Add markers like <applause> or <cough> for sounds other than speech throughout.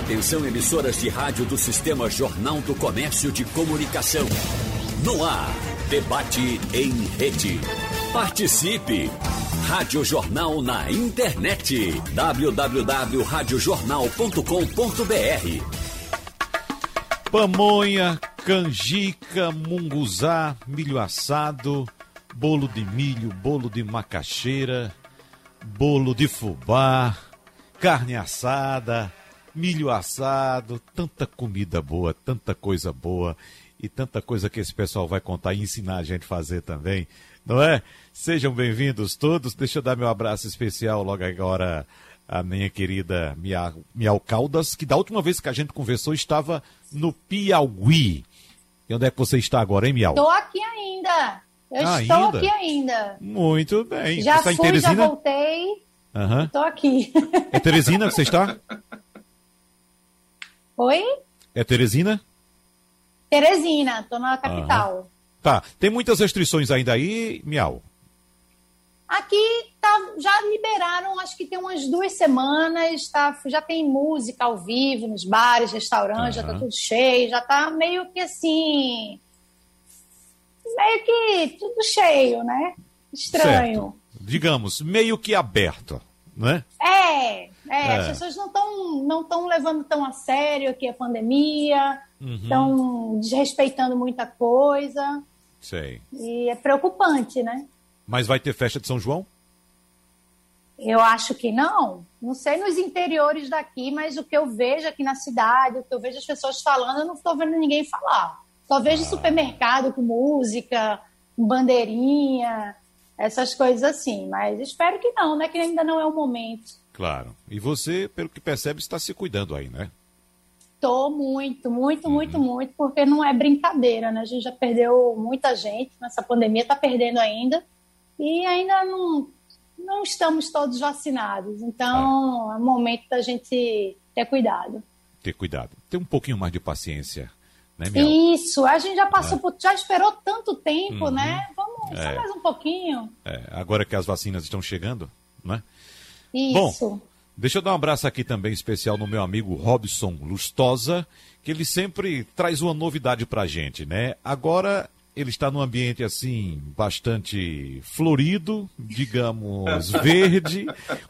Atenção emissoras de rádio do Sistema Jornal do Comércio de Comunicação. No ar, debate em rede. Participe! Rádio Jornal na internet. www.radiojornal.com.br Pamonha, canjica, munguzá, milho assado, bolo de milho, bolo de macaxeira, bolo de fubá, carne assada, milho assado, tanta comida boa, tanta coisa boa e tanta coisa que esse pessoal vai contar e ensinar a gente a fazer também, não é? Sejam bem-vindos todos. Deixa eu dar meu abraço especial logo agora à minha querida Miau, Caldas, que da última vez que a gente conversou estava no Piauí. E onde é que você está agora, hein, Miau? Estou aqui ainda. Eu ah, estou ainda? aqui ainda. Muito bem. Já fui, já voltei. Uhum. Estou aqui. É Teresina que você está? <laughs> Oi? É Teresina? Teresina, estou na capital. Uhum. Tá. Tem muitas restrições ainda aí, Miau? Aqui tá, já liberaram, acho que tem umas duas semanas, tá, já tem música ao vivo nos bares, restaurantes, uhum. já tá tudo cheio, já tá meio que assim. Meio que tudo cheio, né? Estranho. Certo. Digamos, meio que aberto, né? É, é, é. as pessoas não estão não tão levando tão a sério aqui a pandemia, estão uhum. desrespeitando muita coisa. Sei. E é preocupante, né? Mas vai ter festa de São João? Eu acho que não. Não sei nos interiores daqui, mas o que eu vejo aqui na cidade, o que eu vejo as pessoas falando, eu não estou vendo ninguém falar. Só vejo ah. supermercado com música, bandeirinha, essas coisas assim. Mas espero que não, né? Que ainda não é o momento. Claro. E você, pelo que percebe, está se cuidando aí, né? Tô muito, muito, uhum. muito, muito, porque não é brincadeira, né? A gente já perdeu muita gente nessa pandemia, está perdendo ainda e ainda não, não estamos todos vacinados. Então, é. é o momento da gente ter cuidado. Ter cuidado. Ter um pouquinho mais de paciência. Né, Isso, a gente já passou é. por, já esperou tanto tempo, uhum. né? Vamos é. só mais um pouquinho. É. Agora que as vacinas estão chegando, né? Isso. Bom, deixa eu dar um abraço aqui também especial no meu amigo Robson Lustosa, que ele sempre traz uma novidade pra gente, né? Agora ele está num ambiente assim bastante florido, digamos <laughs> verde,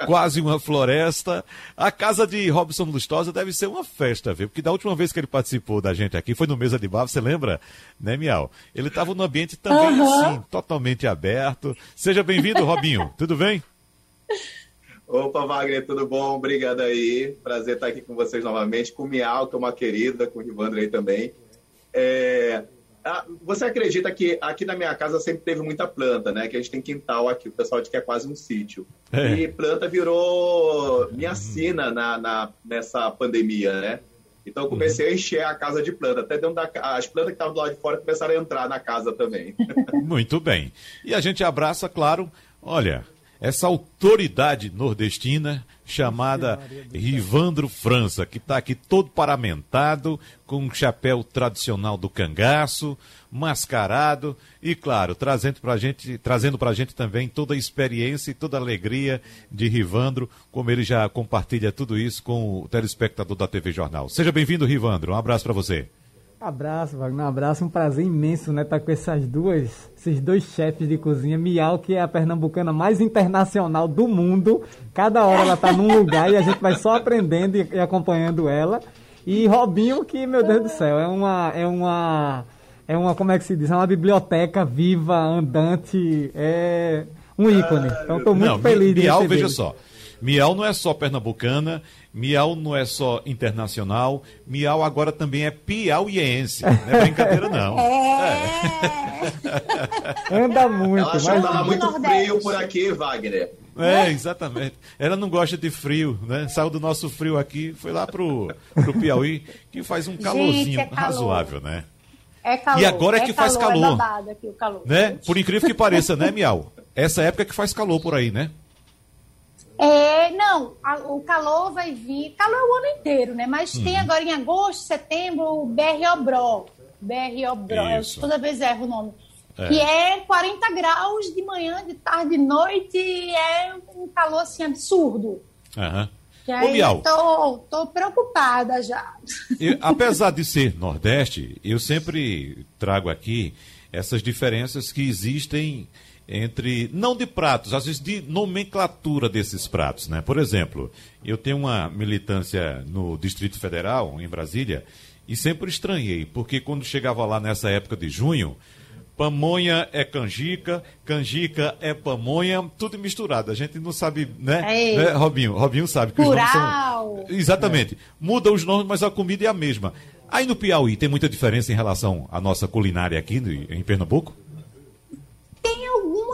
quase uma floresta. A casa de Robson Lustosa deve ser uma festa, viu? Porque da última vez que ele participou da gente aqui foi no Mesa de Bar, você lembra? Né, Miau? Ele estava num ambiente também uhum. assim, totalmente aberto. Seja bem-vindo, Robinho. <laughs> Tudo bem? Opa, Wagner, tudo bom? Obrigado aí. Prazer estar aqui com vocês novamente, com o Miau, que é uma querida, com o Rivandro aí também. É, você acredita que aqui na minha casa sempre teve muita planta, né? Que a gente tem quintal aqui, o pessoal diz que é quase um sítio. É. E planta virou minha sina na, na, nessa pandemia, né? Então eu comecei uhum. a encher a casa de planta. Até dentro da as plantas que estavam do lado de fora começaram a entrar na casa também. <laughs> Muito bem. E a gente abraça, claro, olha, essa autoridade nordestina chamada Rivandro França, que está aqui todo paramentado, com um chapéu tradicional do cangaço, mascarado e, claro, trazendo para gente, trazendo a gente também toda a experiência e toda a alegria de Rivandro, como ele já compartilha tudo isso com o telespectador da TV Jornal. Seja bem-vindo, Rivandro. Um abraço para você. Abraço, Wagner, um abraço, um prazer imenso, né, estar tá com essas duas, esses dois chefes de cozinha, Miau, que é a pernambucana mais internacional do mundo, cada hora ela está num <laughs> lugar e a gente vai só aprendendo e, e, acompanhando ela, e Robinho, que, meu Deus do céu, é uma, é uma, é uma, como é que se diz, é uma biblioteca viva, andante, é um ícone, então estou muito Não, feliz de Miau, veja só, Miau não é só pernambucana, Miau não é só internacional, Miau agora também é piauiense. Não é brincadeira, não. É. é. <laughs> Anda muito. Ela achou que muito frio por aqui, Wagner. É, exatamente. Ela não gosta de frio, né? Saiu do nosso frio aqui, foi lá pro, pro Piauí, que faz um calorzinho Gente, é calor. razoável, né? É calor. E agora é, é que calor, faz calor. É aqui, o calor. Né? Por incrível que pareça, né, Miau? Essa época é que faz calor por aí, né? É, não, a, o calor vai vir, calor é o ano inteiro, né? Mas uhum. tem agora em agosto, setembro, o BR-Obró. BR-Obró, toda vez erro o nome. É. Que é 40 graus de manhã, de tarde, de noite, é um calor assim absurdo. Uhum. Que aí Bial, tô, tô preocupada já. Eu, apesar de ser Nordeste, eu sempre trago aqui essas diferenças que existem entre, não de pratos, às vezes de nomenclatura desses pratos, né? Por exemplo, eu tenho uma militância no Distrito Federal, em Brasília, e sempre estranhei, porque quando chegava lá nessa época de junho, pamonha é canjica, canjica é pamonha, tudo misturado. A gente não sabe, né? É né? Robinho, Robinho sabe que Plural. os nomes são... Exatamente. É. Muda os nomes, mas a comida é a mesma. Aí no Piauí tem muita diferença em relação à nossa culinária aqui em Pernambuco?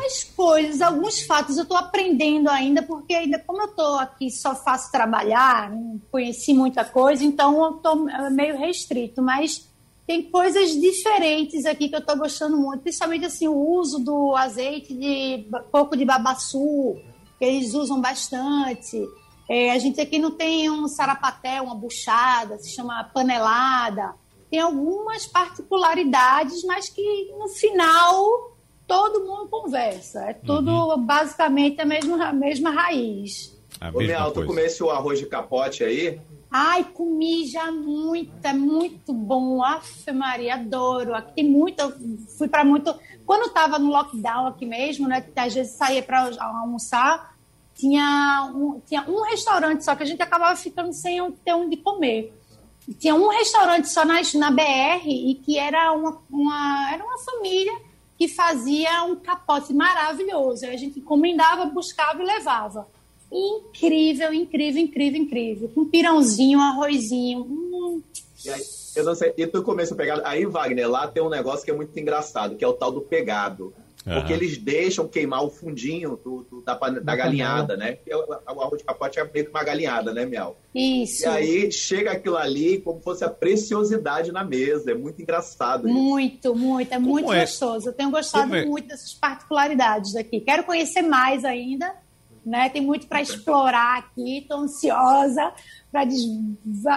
Algumas coisas, alguns fatos eu estou aprendendo ainda, porque ainda como eu estou aqui só faço trabalhar, não conheci muita coisa, então eu estou meio restrito, mas tem coisas diferentes aqui que eu estou gostando muito, principalmente assim o uso do azeite de coco de babaçu, que eles usam bastante. É, a gente aqui não tem um sarapaté, uma buchada, se chama panelada. Tem algumas particularidades, mas que no final todo mundo conversa. É tudo uhum. basicamente a mesma, a mesma raiz. A Ô, tu comesse o arroz de capote aí? Ai, comi já muito, é muito bom. Aff, Maria, adoro. Aqui tem muito, fui para muito. Quando estava no lockdown aqui mesmo, né? Que às vezes saía para almoçar, tinha um, tinha um restaurante só que a gente acabava ficando sem ter onde comer. Tinha um restaurante só na, na BR e que era uma, uma, era uma família que fazia um capote maravilhoso. A gente encomendava, buscava e levava. Incrível, incrível, incrível, incrível. Com um pirãozinho, arrozinho. Hum. E aí, eu não sei, e tu começa a pegar. Aí, Wagner, lá tem um negócio que é muito engraçado, que é o tal do pegado. Porque uhum. eles deixam queimar o fundinho do, do da, da galinhada, né? O, o arroz de capote é meio que uma galinhada, né, Miau? Isso. E aí chega aquilo ali como fosse a preciosidade na mesa. É muito engraçado. Isso. Muito, muito. É como muito é? gostoso. Eu tenho gostado é? muito dessas particularidades daqui. Quero conhecer mais ainda. Né? Tem muito para explorar aqui. Estou ansiosa para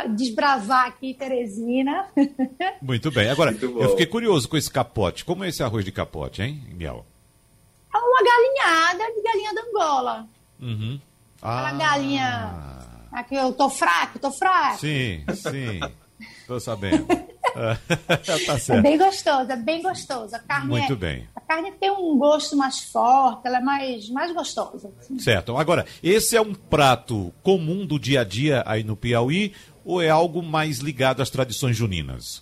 desbravar aqui Teresina. <laughs> Muito bem. Agora, eu fiquei curioso com esse capote. Como é esse arroz de capote, hein, Miel? É uma galinhada de galinha da Angola. Uhum. Aquela ah. galinha. Aqui eu tô fraco, tô fraco. Sim, sim. Tô sabendo. <laughs> tá certo. É bem gostoso, é bem gostoso. A carne Muito é, bem. A carne tem um gosto mais forte, ela é mais, mais gostosa. Certo. Agora, esse é um prato comum do dia a dia aí no Piauí ou é algo mais ligado às tradições juninas?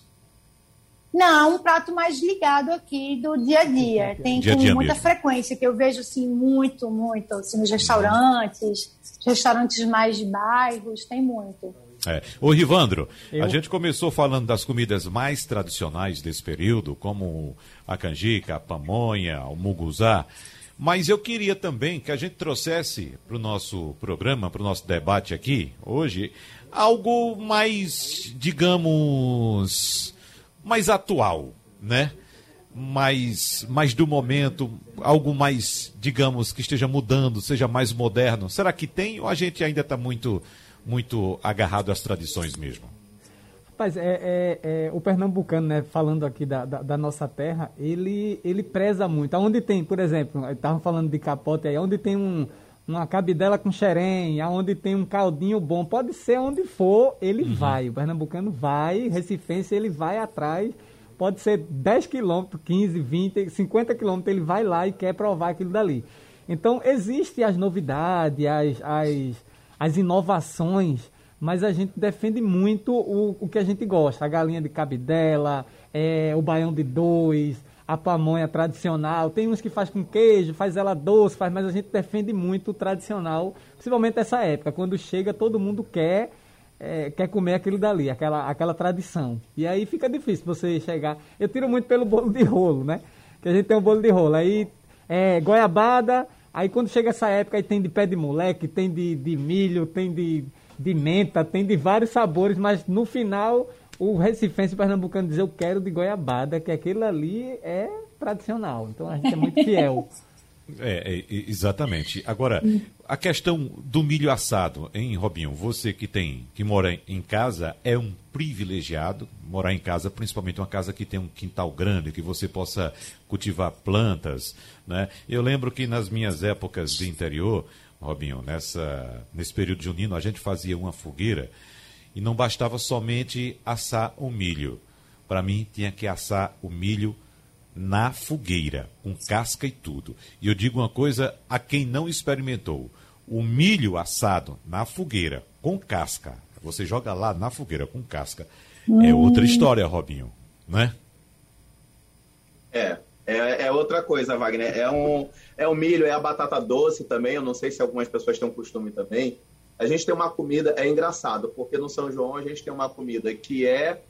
Não, um prato mais ligado aqui do dia a dia. Tem dia com dia muita mesmo. frequência, que eu vejo assim muito, muito, assim, nos restaurantes, restaurantes mais de bairros, tem muito. É. Ô Rivandro, Eu... a gente começou falando das comidas mais tradicionais desse período, como a canjica, a pamonha, o muguzá. Mas eu queria também que a gente trouxesse para o nosso programa, para o nosso debate aqui, hoje, algo mais, digamos, mais atual, né? Mais, mais do momento, algo mais, digamos, que esteja mudando, seja mais moderno. Será que tem ou a gente ainda está muito muito agarrado às tradições mesmo? Rapaz, é, é, é, o pernambucano, né, falando aqui da, da, da, nossa terra, ele, ele preza muito. Onde tem, por exemplo, estavam falando de capote aí, onde tem um, uma cabidela com xerém, aonde tem um caldinho bom, pode ser onde for, ele uhum. vai. O pernambucano vai, recifense, ele vai atrás. Pode ser 10 quilômetros, 15, 20, 50 quilômetros, ele vai lá e quer provar aquilo dali. Então, existem as novidades, as, as, as inovações, mas a gente defende muito o, o que a gente gosta. A galinha de cabidela, é, o baião de dois, a pamonha tradicional. Tem uns que faz com queijo, faz ela doce, faz, mas a gente defende muito o tradicional, principalmente nessa época, quando chega todo mundo quer é, quer comer aquilo dali, aquela, aquela tradição. E aí fica difícil você chegar. Eu tiro muito pelo bolo de rolo, né? Que a gente tem um bolo de rolo. Aí é, goiabada, Aí quando chega essa época, aí tem de pé de moleque, tem de, de milho, tem de, de menta, tem de vários sabores, mas no final o recifense pernambucano diz eu quero de goiabada, que aquele ali é tradicional. Então a gente é muito fiel. <laughs> É, é, exatamente. Agora, a questão do milho assado, hein, Robinho? Você que tem, que mora em casa, é um privilegiado morar em casa, principalmente uma casa que tem um quintal grande, que você possa cultivar plantas, né? Eu lembro que nas minhas épocas de interior, Robinho, nessa, nesse período junino, a gente fazia uma fogueira e não bastava somente assar o milho. Para mim, tinha que assar o milho na fogueira, com casca e tudo. E eu digo uma coisa a quem não experimentou: o milho assado na fogueira, com casca, você joga lá na fogueira com casca, hum. é outra história, Robinho, né? É, é, é, outra coisa, Wagner. É um, é um milho, é a batata doce também. Eu não sei se algumas pessoas têm um costume também. A gente tem uma comida, é engraçado, porque no São João a gente tem uma comida que é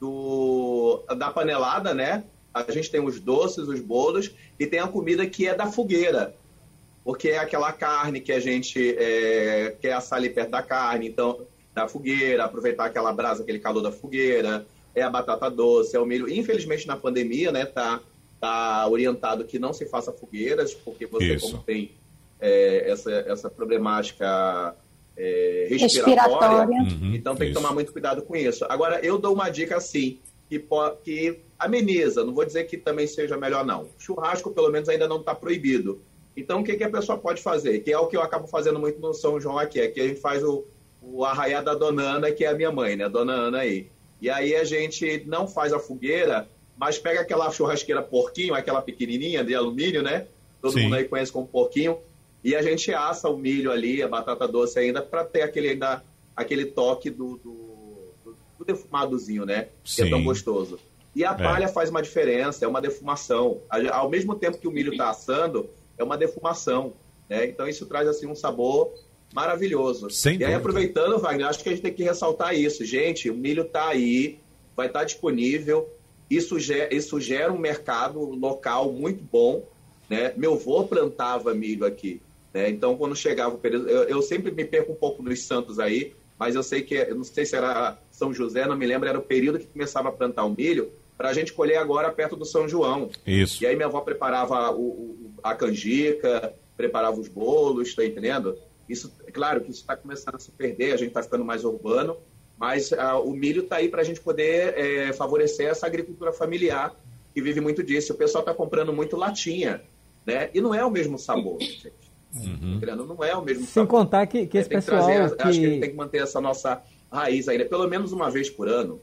do da panelada, né? A gente tem os doces, os bolos, e tem a comida que é da fogueira. Porque é aquela carne que a gente é, quer assar ali perto da carne, então, da fogueira, aproveitar aquela brasa, aquele calor da fogueira, é a batata doce, é o milho. Infelizmente, na pandemia, né, tá, tá orientado que não se faça fogueiras, porque você, Isso. como tem é, essa, essa problemática é, respiratória. respiratória. Uhum, então tem isso. que tomar muito cuidado com isso. Agora, eu dou uma dica assim, que, que ameniza, não vou dizer que também seja melhor, não. Churrasco, pelo menos, ainda não está proibido. Então, o que, que a pessoa pode fazer? Que é o que eu acabo fazendo muito no São João aqui, é que a gente faz o, o arraiá da Dona Ana, que é a minha mãe, né? Dona Ana aí. E aí a gente não faz a fogueira, mas pega aquela churrasqueira porquinho, aquela pequenininha de alumínio, né? Todo Sim. mundo aí conhece como porquinho e a gente assa o milho ali, a batata doce ainda, para ter aquele, ainda, aquele toque do, do, do defumadozinho, né? Sim. Que é tão gostoso. E a é. palha faz uma diferença, é uma defumação. Ao mesmo tempo que o milho está assando, é uma defumação. Né? Então isso traz assim um sabor maravilhoso. Sem e dúvida. aí, aproveitando, Wagner, acho que a gente tem que ressaltar isso. Gente, o milho está aí, vai estar tá disponível. Isso gera, isso gera um mercado local muito bom. Né? Meu avô plantava milho aqui. Né? Então, quando chegava o período, eu, eu, sempre me perco um pouco nos Santos aí, mas eu sei que, eu não sei se era São José, não me lembro, era o período que começava a plantar o milho, para a gente colher agora perto do São João. Isso. E aí minha avó preparava o, o, a canjica, preparava os bolos, está entendendo? Isso, é claro que isso está começando a se perder, a gente está ficando mais urbano, mas uh, o milho está aí para a gente poder é, favorecer essa agricultura familiar que vive muito disso. O pessoal está comprando muito latinha, né? E não é o mesmo sabor, gente. Uhum. Não é o mesmo Sem sabor. contar que, que esse pessoal. Que que... Acho que ele tem que manter essa nossa raiz ainda, pelo menos uma vez por ano.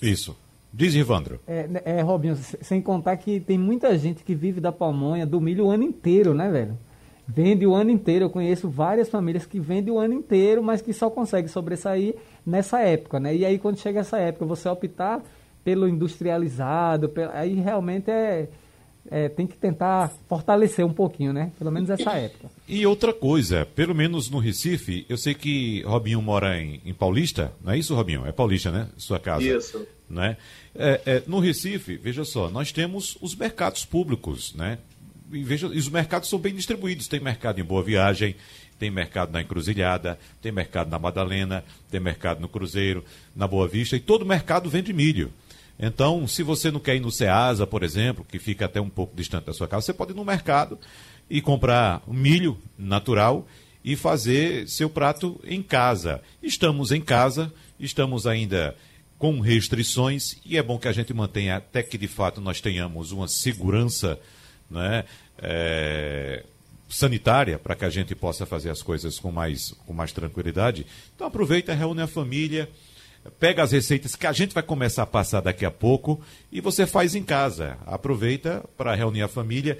Isso. Diz, Ivandro. É, é, Robinho, sem contar que tem muita gente que vive da pamonha, do milho o ano inteiro, né, velho? Vende o ano inteiro. Eu conheço várias famílias que vendem o ano inteiro, mas que só conseguem sobressair nessa época, né? E aí, quando chega essa época, você optar pelo industrializado, aí realmente é, é, tem que tentar fortalecer um pouquinho, né? Pelo menos essa época. E outra coisa, pelo menos no Recife, eu sei que Robinho mora em, em Paulista, não é isso, Robinho? É Paulista, né? Sua casa. Isso. Né? É, é, no Recife, veja só, nós temos os mercados públicos, né? E, veja, e os mercados são bem distribuídos. Tem mercado em Boa Viagem, tem mercado na Encruzilhada, tem mercado na Madalena, tem mercado no Cruzeiro, na Boa Vista, e todo mercado vende milho. Então, se você não quer ir no Ceasa, por exemplo, que fica até um pouco distante da sua casa, você pode ir no mercado e comprar milho natural e fazer seu prato em casa. Estamos em casa, estamos ainda com restrições e é bom que a gente mantenha até que de fato nós tenhamos uma segurança né, é, sanitária para que a gente possa fazer as coisas com mais, com mais tranquilidade. Então aproveita, reúne a família pega as receitas que a gente vai começar a passar daqui a pouco e você faz em casa. Aproveita para reunir a família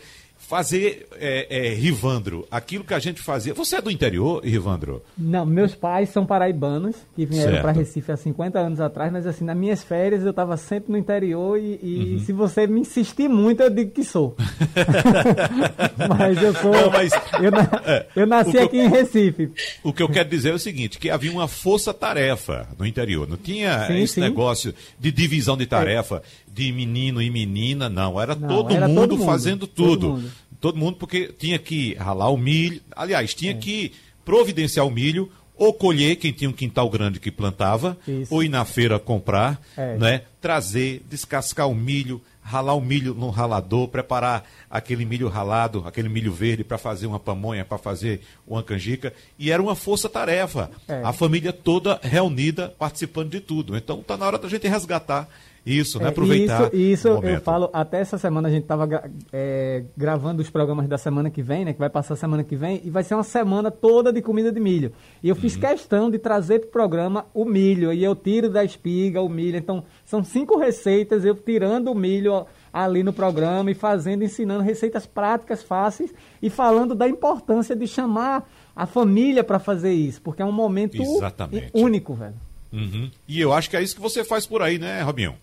fazer, é, é, Rivandro, aquilo que a gente fazia. Você é do interior, Rivandro? Não, meus pais são paraibanos, que vieram para Recife há 50 anos atrás, mas assim, nas minhas férias eu estava sempre no interior e, e uhum. se você me insistir muito, eu digo que sou. <laughs> mas eu sou. Não, mas, eu, é, eu nasci aqui eu, em Recife. O que eu quero dizer é o seguinte: que havia uma força-tarefa no interior. Não tinha sim, esse sim. negócio de divisão de tarefa. É de menino e menina, não. Era, não, todo, era mundo todo, mundo fazendo tudo. Todo mundo. Todo mundo. porque tinha que ralar o milho. Aliás, tinha é. que providenciar o milho, ou colher, quem tinha um quintal grande que plantava, Isso. ou ir na feira comprar, é. né? trazer, descascar o milho, ralar o milho no ralador, preparar aquele milho ralado, aquele milho verde para fazer uma pamonha, para fazer uma canjica, e era uma força-tarefa. É. A família toda reunida, participando de tudo. Então está na hora da gente resgatar isso, né? É, Aproveitar. Isso, isso eu falo, até essa semana a gente estava é, gravando os programas da semana que vem, né? Que vai passar semana que vem, e vai ser uma semana toda de comida de milho. E eu fiz uhum. questão de trazer para o programa o milho, e eu tiro da espiga o milho. Então, são cinco receitas, eu tirando o milho ali no programa e fazendo, ensinando receitas práticas, fáceis, e falando da importância de chamar a família para fazer isso, porque é um momento Exatamente. único, velho. Uhum. E eu acho que é isso que você faz por aí, né, Robinho?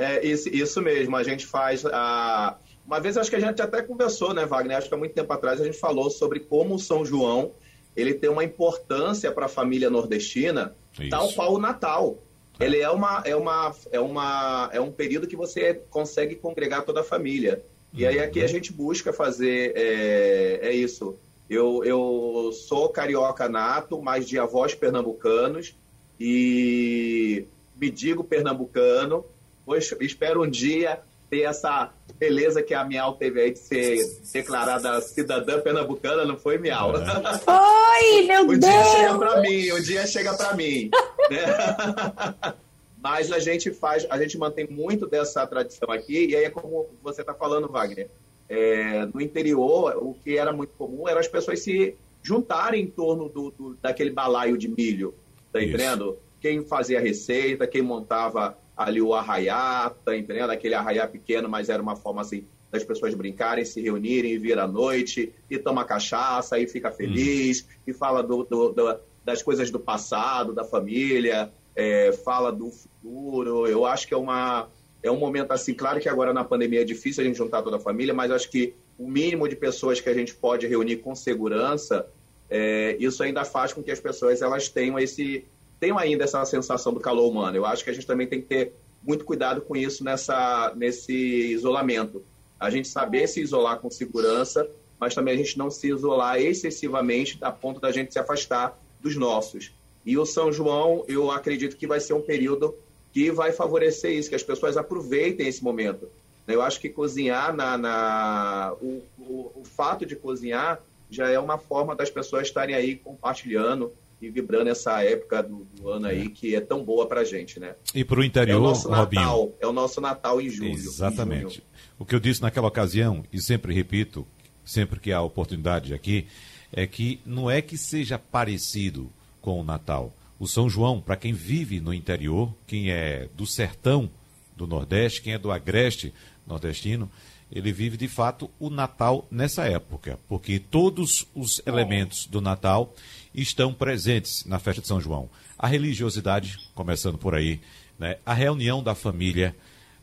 É isso, isso mesmo, a gente faz a. Uma vez acho que a gente até conversou, né, Wagner? Acho que há muito tempo atrás a gente falou sobre como o São João ele tem uma importância para a família nordestina, isso. tal qual o Natal. É. Ele é uma, é uma, é uma, é um período que você consegue congregar toda a família. E aí aqui a uhum. gente busca fazer é, é isso. Eu, eu sou carioca nato, mas de avós pernambucanos e me digo pernambucano Pois espero um dia ter essa beleza que a Miau teve aí de ser declarada cidadã pernambucana, não foi, Miau? É. Foi, meu o Deus! dia chega para mim, o dia chega para mim. né? <laughs> Mas a gente faz, a gente mantém muito dessa tradição aqui, e aí é como você está falando, Wagner. É, no interior, o que era muito comum era as pessoas se juntarem em torno do, do daquele balaio de milho, tá entendendo? Quem fazia a receita, quem montava ali o arraiá, tá entendendo? Aquele arraiá pequeno, mas era uma forma assim das pessoas brincarem, se reunirem, vir à noite e toma cachaça e fica feliz hum. e fala do, do, do, das coisas do passado, da família, é, fala do futuro. Eu acho que é uma é um momento assim, claro que agora na pandemia é difícil a gente juntar toda a família, mas acho que o mínimo de pessoas que a gente pode reunir com segurança, é, isso ainda faz com que as pessoas elas tenham esse tenham ainda essa sensação do calor humano. Eu acho que a gente também tem que ter muito cuidado com isso nessa, nesse isolamento. A gente saber se isolar com segurança, mas também a gente não se isolar excessivamente a ponto da gente se afastar dos nossos. E o São João, eu acredito que vai ser um período que vai favorecer isso, que as pessoas aproveitem esse momento. Eu acho que cozinhar, na, na o, o, o fato de cozinhar já é uma forma das pessoas estarem aí compartilhando, e vibrando essa época do, do ano aí que é tão boa pra gente, né? E pro interior, é o nosso Natal, Robinho. É o nosso Natal em julho. Exatamente. Em julho. O que eu disse naquela ocasião, e sempre repito, sempre que há oportunidade aqui, é que não é que seja parecido com o Natal. O São João, para quem vive no interior, quem é do sertão do Nordeste, quem é do agreste nordestino, ele vive de fato o Natal nessa época, porque todos os elementos do Natal estão presentes na festa de São João. A religiosidade, começando por aí, né? a reunião da família,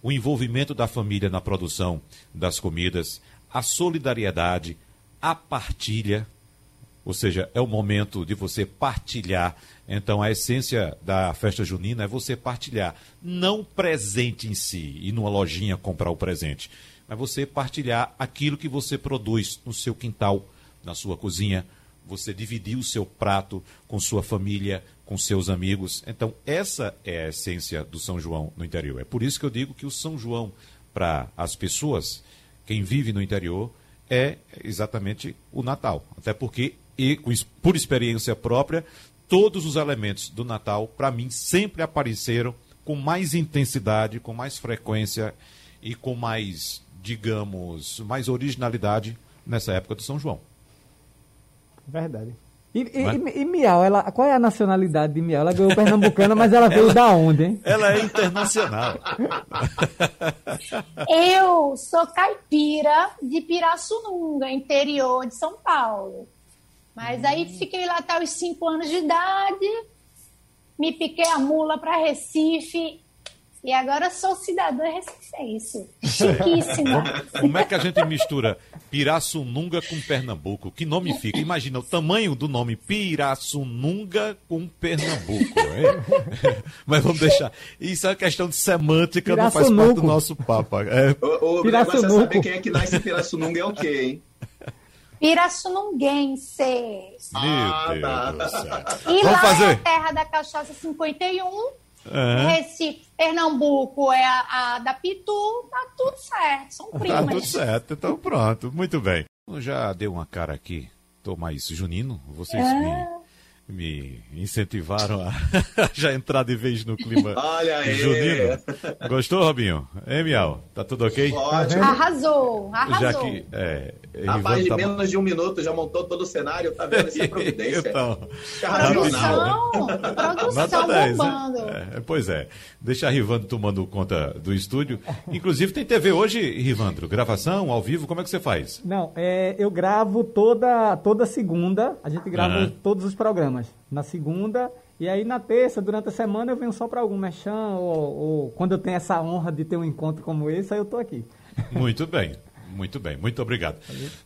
o envolvimento da família na produção das comidas, a solidariedade, a partilha, ou seja, é o momento de você partilhar. Então, a essência da festa junina é você partilhar, não presente em si, e numa lojinha comprar o presente, mas você partilhar aquilo que você produz no seu quintal, na sua cozinha, você dividir o seu prato com sua família, com seus amigos. Então, essa é a essência do São João no interior. É por isso que eu digo que o São João, para as pessoas, quem vive no interior, é exatamente o Natal. Até porque, e por experiência própria, todos os elementos do Natal, para mim, sempre apareceram com mais intensidade, com mais frequência e com mais, digamos, mais originalidade nessa época do São João. Verdade. E, e, e, Miau, ela, qual é a nacionalidade de Miau? Ela ganhou pernambucana, mas ela veio ela, da onde, hein? Ela é internacional. <laughs> Eu sou caipira de Pirassununga, interior de São Paulo. Mas hum. aí fiquei lá até os 5 anos de idade, me piquei a mula para Recife e agora sou cidadã recifense. Chiquíssima. Como é que a gente mistura Pirassununga com Pernambuco? Que nome fica? Imagina o tamanho do nome Pirassununga com Pernambuco. Hein? <laughs> Mas vamos deixar. Isso é uma questão de semântica, não faz parte do nosso papo. É... O, o negócio é saber quem é que nasce em Pirassununga é o quê, hein? Pirassununguense. Meu ah, Deus tá. do céu. E Vamos lá fazer. é a terra da cachaça 51 É. Recife, Pernambuco é a, a, da Pitu, tá tudo certo, são primas. Tá tudo certo, então pronto, muito bem. Já deu uma cara aqui, tô mais junino, vocês é. me me incentivaram a <laughs> já entrar de vez no clima <laughs> Olha aí. junino. Gostou, Robinho? Hein, Miau? Tá tudo ok? Ótimo. Arrasou, arrasou. Já que, é, mais de tá... menos de um minuto já montou todo o cenário, tá vendo essa <laughs> providência. então, produção, produção 10, bombando. É, pois é, deixa a Rivandro tomando conta do estúdio. Inclusive tem TV hoje, Rivandro, gravação, ao vivo, como é que você faz? Não, é, eu gravo toda, toda segunda, a gente grava uhum. todos os programas na segunda. E aí na terça, durante a semana, eu venho só para algum mechan, ou, ou, quando eu tenho essa honra de ter um encontro como esse, aí eu estou aqui. Muito bem. Muito bem, muito obrigado.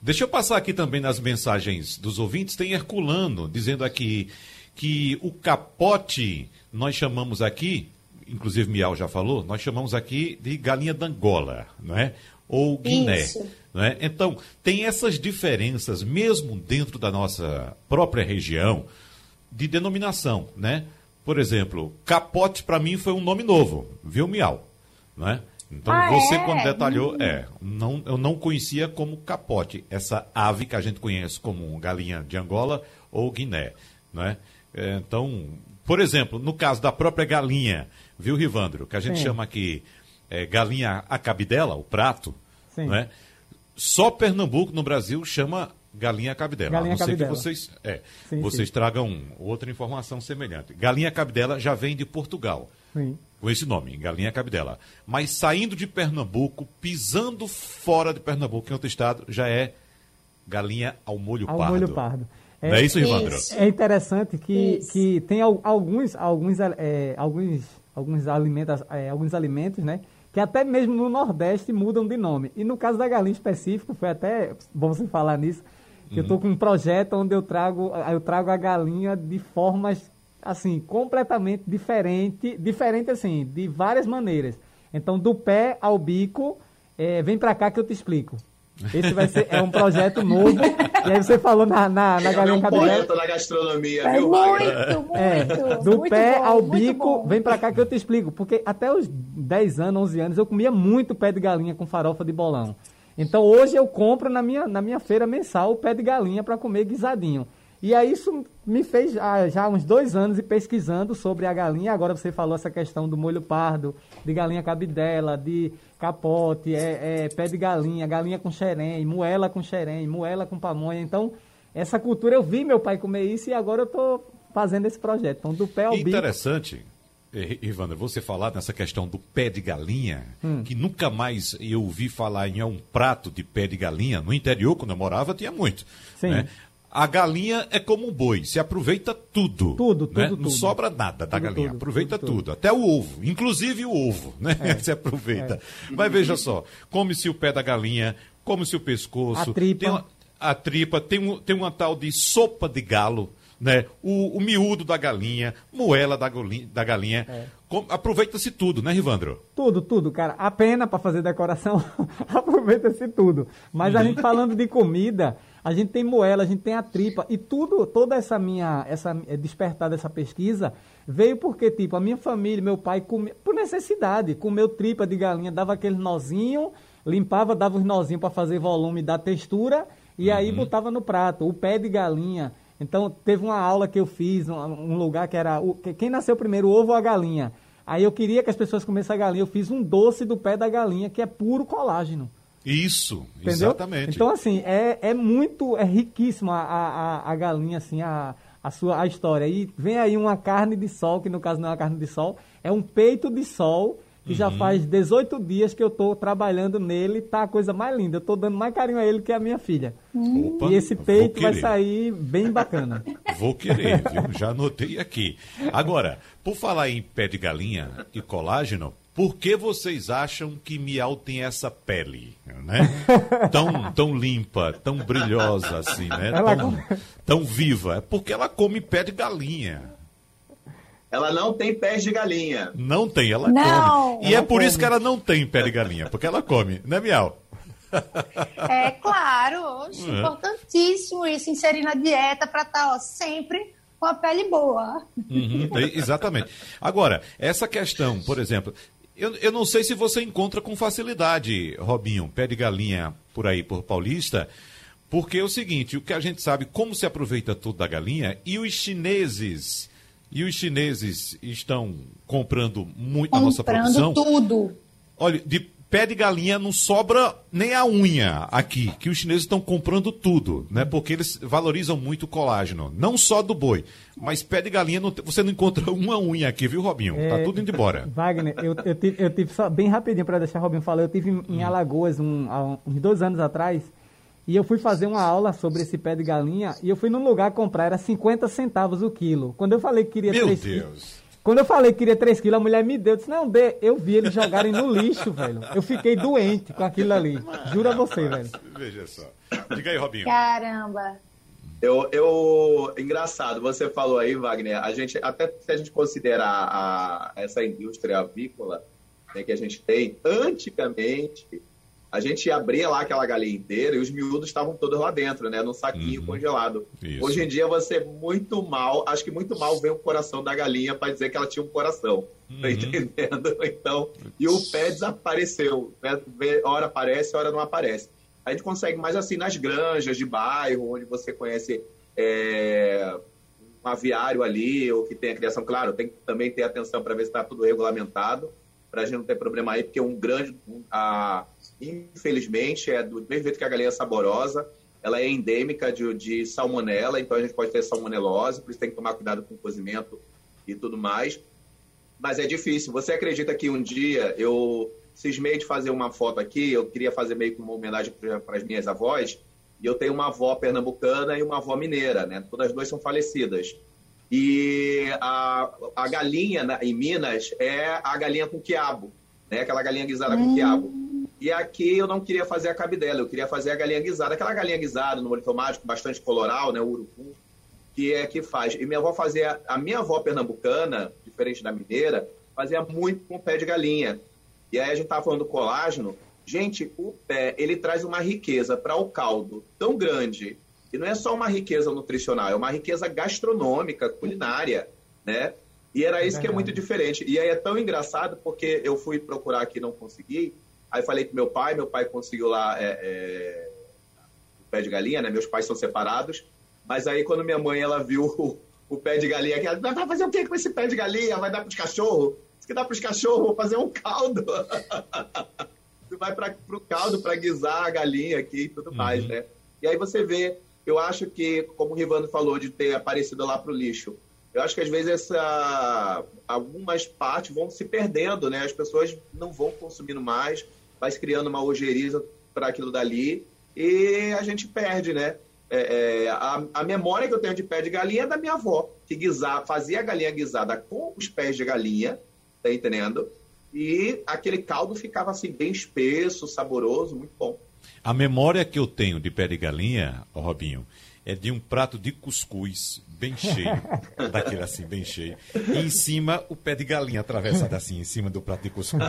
Deixa eu passar aqui também nas mensagens dos ouvintes. Tem Herculano dizendo aqui que o capote nós chamamos aqui, inclusive Miau já falou, nós chamamos aqui de galinha d'Angola, não é? Ou Guiné. Não é? Então, tem essas diferenças mesmo dentro da nossa própria região de denominação, né? Por exemplo, capote para mim foi um nome novo, viu, Miau? Né? Então ah, você é? quando detalhou, é, não, eu não conhecia como capote, essa ave que a gente conhece como galinha de Angola ou Guiné, né? É, então, por exemplo, no caso da própria galinha, viu, Rivandro, que a gente Sim. chama aqui é, galinha a cabidela, o prato, Sim. né? Só Pernambuco no Brasil chama Galinha cabidela. Galinha a não cabidela. ser que vocês, é, sim, vocês sim. tragam outra informação semelhante. Galinha cabidela já vem de Portugal. Sim. Com esse nome, Galinha cabidela. Mas saindo de Pernambuco, pisando fora de Pernambuco, em outro estado, já é galinha ao molho ao pardo. molho pardo. É, Não é isso, Rivandro? É interessante que, que tem alguns, alguns, é, alguns, alguns, alimentos, é, alguns alimentos, né? que até mesmo no Nordeste mudam de nome. E no caso da galinha específico, foi até bom você falar nisso, Uhum. Eu estou com um projeto onde eu trago, eu trago a galinha de formas assim completamente diferente, diferente assim, de várias maneiras. Então, do pé ao bico, é, vem para cá que eu te explico. Esse vai ser é um projeto novo. e aí você falou na, na, na galinha é um projeto na gastronomia, é viu, muito, muito, é, Do muito pé bom, ao bico, vem pra cá que eu te explico. Porque até os 10 anos, 11 anos, eu comia muito pé de galinha com farofa de bolão. Então hoje eu compro na minha, na minha feira mensal o pé de galinha para comer guisadinho. E aí isso me fez já, já uns dois anos e pesquisando sobre a galinha. Agora você falou essa questão do molho pardo, de galinha cabidela, de capote, é, é pé de galinha, galinha com xerém, moela com xerém, moela com pamonha. Então, essa cultura eu vi meu pai comer isso e agora eu estou fazendo esse projeto. Então, do pé ao bico. Interessante. Ivana, você falar nessa questão do pé de galinha, hum. que nunca mais eu ouvi falar em um prato de pé de galinha. No interior, quando eu morava, tinha muito. Sim. Né? A galinha é como um boi, se aproveita tudo. Tudo, tudo, né? tudo. Não sobra nada da tudo, galinha, aproveita tudo, até o ovo, inclusive o ovo, né? É. <laughs> se aproveita. É. Mas veja só, come-se o pé da galinha, come-se o pescoço. A tripa. Tem uma, a tripa, tem, um, tem uma tal de sopa de galo né? O, o miúdo da galinha, moela da, golinha, da galinha. É. Aproveita-se tudo, né, Rivandro? Tudo, tudo, cara. A pena para fazer decoração, <laughs> aproveita-se tudo. Mas a uhum. gente falando de comida, a gente tem moela, a gente tem a tripa e tudo, toda essa minha, essa é, despertar dessa pesquisa veio porque tipo a minha família, meu pai comia por necessidade, comeu tripa de galinha, dava aquele nozinho, limpava, dava os nozinhos para fazer volume, dar textura e uhum. aí botava no prato. O pé de galinha então, teve uma aula que eu fiz, um, um lugar que era o, quem nasceu primeiro, o ovo ou a galinha. Aí eu queria que as pessoas comessem a galinha. Eu fiz um doce do pé da galinha, que é puro colágeno. Isso, Entendeu? exatamente. Então, assim, é, é muito, é riquíssima a, a, a galinha, assim, a, a sua a história. E vem aí uma carne de sol, que no caso não é uma carne de sol, é um peito de sol que uhum. já faz 18 dias que eu estou trabalhando nele, tá a coisa mais linda. Eu estou dando mais carinho a ele que a minha filha. Opa, e esse peito vai sair bem bacana. <laughs> Vou querer, viu? Já anotei aqui. Agora, por falar em pé de galinha e colágeno, por que vocês acham que Miau tem essa pele, né? <laughs> Tão, tão limpa, tão brilhosa assim, né? Tão, tão viva. É porque ela come pé de galinha ela não tem pés de galinha. Não tem, ela não, come. E é por come. isso que ela não tem pé de galinha, porque ela come, né, Miau? É claro, é. importantíssimo isso, inserir na dieta para estar tá, ó, sempre com a pele boa. Uhum, exatamente. Agora, essa questão, por exemplo, eu, eu não sei se você encontra com facilidade, Robinho, pé de galinha por aí, por Paulista, porque é o seguinte, o que a gente sabe, como se aproveita tudo da galinha, e os chineses, e os chineses estão comprando muito comprando a nossa produção. tudo. Olha, de pé de galinha não sobra nem a unha aqui, que os chineses estão comprando tudo, né? Porque eles valorizam muito o colágeno, não só do boi, mas pé de galinha não, você não encontra <laughs> uma unha aqui, viu, Robinho? Tá é, tá tudo indo embora. <laughs> Wagner, eu, eu, tive, eu tive só bem rapidinho para deixar o Robinho falar, eu tive em, em hum. Alagoas um, há uns dois anos atrás e eu fui fazer uma aula sobre esse pé de galinha e eu fui num lugar comprar, era 50 centavos o quilo. Quando eu falei que queria Meu 3 Deus! Quando eu falei que queria 3 quilos, a mulher me deu. Eu disse, não, dê. Eu vi eles jogarem no lixo, velho. Eu fiquei doente com aquilo ali. Jura você, velho. Veja só. Diga aí, Robinho. Caramba. Eu, eu, engraçado, você falou aí, Wagner, a gente, até se a gente considerar a, essa indústria avícola né, que a gente tem, antigamente, a gente abria lá aquela galinha inteira e os miúdos estavam todos lá dentro, né? No saquinho uhum. congelado. Isso. Hoje em dia você muito mal, acho que muito mal vem o coração da galinha para dizer que ela tinha um coração. Uhum. Tá entendendo? <laughs> Então, e o pé desapareceu. Né? Hora aparece, hora não aparece. A gente consegue mais assim nas granjas de bairro, onde você conhece é, um aviário ali, ou que tem a criação. Claro, tem que também ter atenção para ver se está tudo regulamentado, para a gente não ter problema aí, porque um grande. a, infelizmente, é do mesmo jeito que a galinha é saborosa, ela é endêmica de, de salmonela, então a gente pode ter salmonelose, por isso tem que tomar cuidado com o cozimento e tudo mais. Mas é difícil. Você acredita que um dia eu cismei de fazer uma foto aqui, eu queria fazer meio que uma homenagem para as minhas avós, e eu tenho uma avó pernambucana e uma avó mineira, né? Todas as duas são falecidas. E a, a galinha na, em Minas é a galinha com quiabo, né? Aquela galinha guisada com quiabo. E aqui eu não queria fazer a cabidela, eu queria fazer a galinha guisada. Aquela galinha guisada no molho tomate, com bastante coloral, né, o urucum, que é que faz. E minha avó fazia, a minha avó pernambucana, diferente da mineira, fazia muito com pé de galinha. E aí a gente tava falando do colágeno. Gente, o pé, ele traz uma riqueza para o caldo tão grande. E não é só uma riqueza nutricional, é uma riqueza gastronômica, culinária, né? E era isso que é muito diferente. E aí é tão engraçado porque eu fui procurar aqui e não consegui. Aí falei com meu pai, meu pai conseguiu lá é, é, o pé de galinha, né? Meus pais são separados. Mas aí quando minha mãe ela viu o, o pé de galinha, ela vai fazer o que com esse pé de galinha? Vai dar para os cachorros? Se que dá para os cachorros, vou fazer um caldo. tu <laughs> vai para o caldo para guisar a galinha aqui e tudo uhum. mais, né? E aí você vê, eu acho que, como o Rivando falou, de ter aparecido lá para o lixo, eu acho que às vezes essa, algumas partes vão se perdendo, né? As pessoas não vão consumindo mais, vai se criando uma ojeriza para aquilo dali e a gente perde, né? É, é, a, a, memória que eu tenho de pé de galinha é da minha avó, que guisar, fazia a galinha guisada com os pés de galinha, tá entendendo? E aquele caldo ficava assim bem espesso, saboroso, muito bom. A memória que eu tenho de pé de galinha, Robinho, é de um prato de cuscuz bem cheio, <laughs> daquele assim, bem cheio. E em cima, o pé de galinha atravessado assim, em cima do prato de cuscuz. <laughs>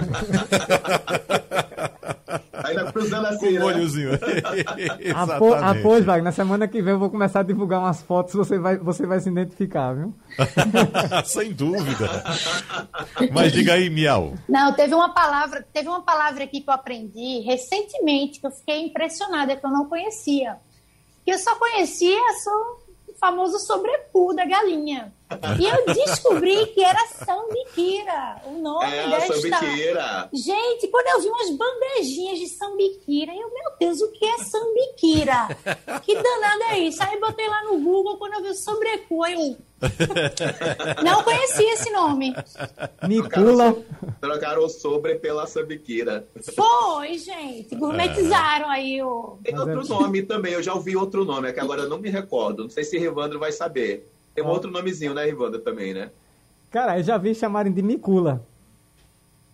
Ainda cruzando assim, Com né? molhozinho. <laughs> Após, após, Wagner, na semana que vem eu vou começar a divulgar umas fotos, você vai, você vai se identificar, viu? Sem dúvida. Mas diga aí, Miau. Não, teve uma palavra, teve uma palavra aqui que eu aprendi recentemente, que eu fiquei impressionada, que eu não conhecia que eu só conhecia só o famoso sobrepu da galinha. E eu descobri que era sambiquira, o nome é, desta. Sambiquira. Gente, quando eu vi umas bandejinhas de sambiquira, eu, meu Deus, o que é sambiquira? que danada é isso? Aí botei lá no Google, quando eu vi o sobrecu, aí não conhecia esse nome. Nicula. Trocaram o sobre pela sambiquira. Foi, gente. Gourmetizaram aí o. Tem outro nome também, eu já ouvi outro nome, é que agora eu não me recordo. Não sei se Rivandro vai saber. Tem um outro nomezinho, né, Rivandro, também, né? Cara, eu já vi chamarem de Micula.